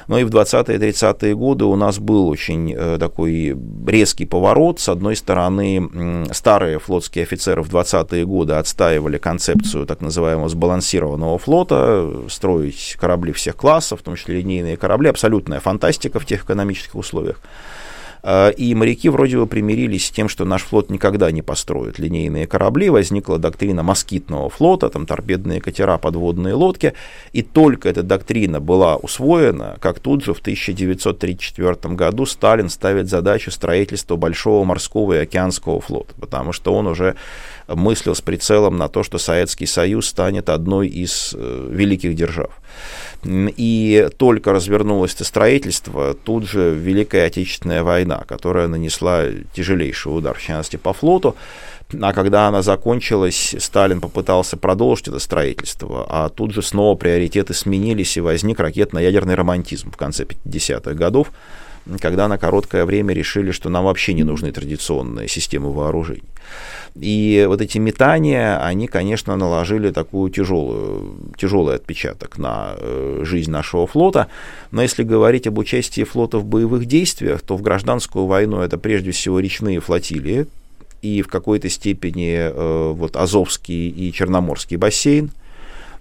Но и в 20-30-е годы у нас был очень э, такой резкий поворот. С одной стороны, старые флотские офицеры в 20-е годы отстаивали концепцию так называемого сбалансированного флота, строить корабли всех классов, в том числе линейные корабли, абсолютная фантастика в тех экономических условиях. А, и моряки вроде бы примирились с тем, что наш флот никогда не построит линейные корабли. Возникла доктрина москитного флота, там торпедные катера, подводные лодки. И только эта доктрина была усвоена, как тут же в 1934 году Сталин ставит задачу строительства большого морского и океанского флота, потому что он уже мыслил с прицелом на то, что Советский Союз станет одной из э, великих держав. И только развернулось это строительство, тут же Великая Отечественная война, которая нанесла тяжелейший удар, в частности, по флоту. А когда она закончилась, Сталин попытался продолжить это строительство, а тут же снова приоритеты сменились, и возник ракетно-ядерный романтизм в конце 50-х годов, когда на короткое время решили, что нам вообще не нужны традиционные системы вооружений. И вот эти метания, они, конечно, наложили такую тяжелую, тяжелый отпечаток на э, жизнь нашего флота. Но если говорить об участии флота в боевых действиях, то в гражданскую войну это прежде всего речные флотилии и в какой-то степени э, вот Азовский и Черноморский бассейн –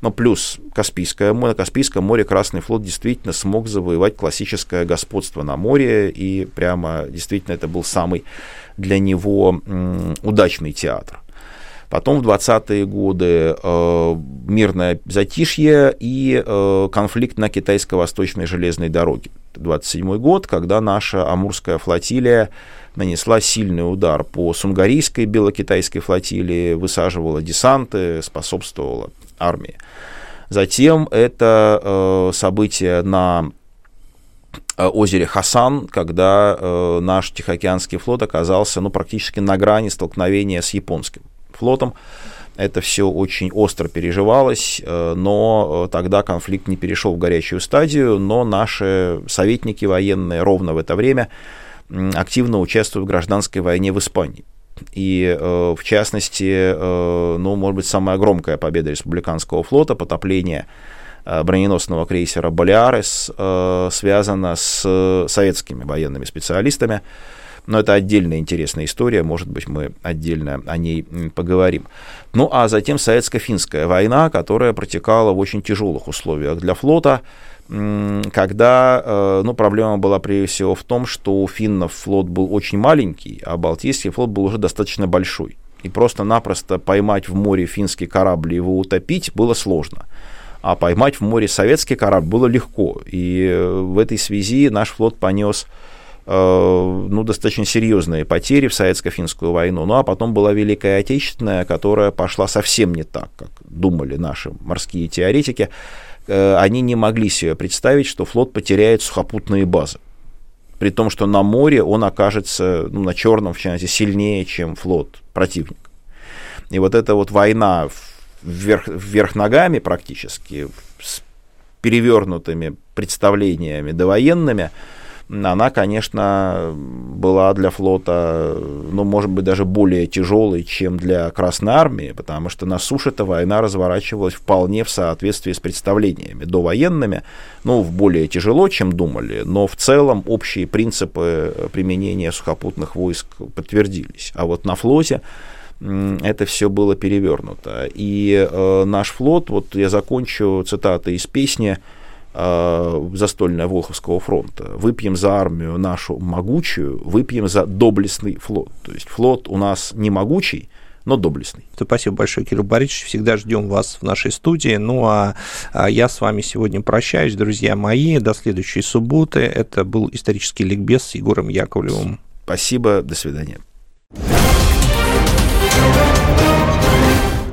но плюс Каспийское море. На Каспийском море Красный флот действительно смог завоевать классическое господство на море, и прямо действительно это был самый для него удачный театр. Потом в 20-е годы э, мирное затишье и э, конфликт на китайско-восточной железной дороге. 27 год, когда наша Амурская флотилия нанесла сильный удар по Сунгарийской белокитайской флотилии, высаживала десанты, способствовала армии. Затем это э, событие на э, озере Хасан, когда э, наш Тихоокеанский флот оказался ну, практически на грани столкновения с японским флотом. Это все очень остро переживалось, э, но тогда конфликт не перешел в горячую стадию, но наши советники военные ровно в это время активно участвуют в гражданской войне в Испании. И, э, в частности, э, ну, может быть, самая громкая победа республиканского флота, потопление э, броненосного крейсера «Болиарес» связана с советскими военными специалистами. Но это отдельная интересная история, может быть, мы отдельно о ней поговорим. Ну, а затем советско-финская война, которая протекала в очень тяжелых условиях для флота, когда э, ну, проблема была прежде всего в том, что у финнов флот был очень маленький, а Балтийский флот был уже достаточно большой. И просто-напросто поймать в море финский корабль и его утопить было сложно. А поймать в море советский корабль было легко. И э, в этой связи наш флот понес э, ну, достаточно серьезные потери в советско-финскую войну. Ну, а потом была Великая Отечественная, которая пошла совсем не так, как думали наши морские теоретики. Э, они не могли себе представить, что флот потеряет сухопутные базы. При том, что на море он окажется, ну, на черном, в частности, сильнее, чем флот противника. И вот эта вот война вверх, вверх ногами практически, с перевернутыми представлениями довоенными, она, конечно, была для флота, ну, может быть, даже более тяжелой, чем для Красной Армии, потому что на суше эта война разворачивалась вполне в соответствии с представлениями довоенными, ну, в более тяжело, чем думали, но в целом общие принципы применения сухопутных войск подтвердились. А вот на флоте это все было перевернуто. И э, наш флот, вот я закончу цитатой из песни, э, застольная Волховского фронта. Выпьем за армию нашу могучую, выпьем за доблестный флот. То есть флот у нас не могучий, но доблестный. Спасибо большое, Кирилл Борисович. Всегда ждем вас в нашей студии. Ну а, а я с вами сегодня прощаюсь, друзья мои. До следующей субботы. Это был исторический ликбез с Егором Яковлевым. Спасибо. До свидания.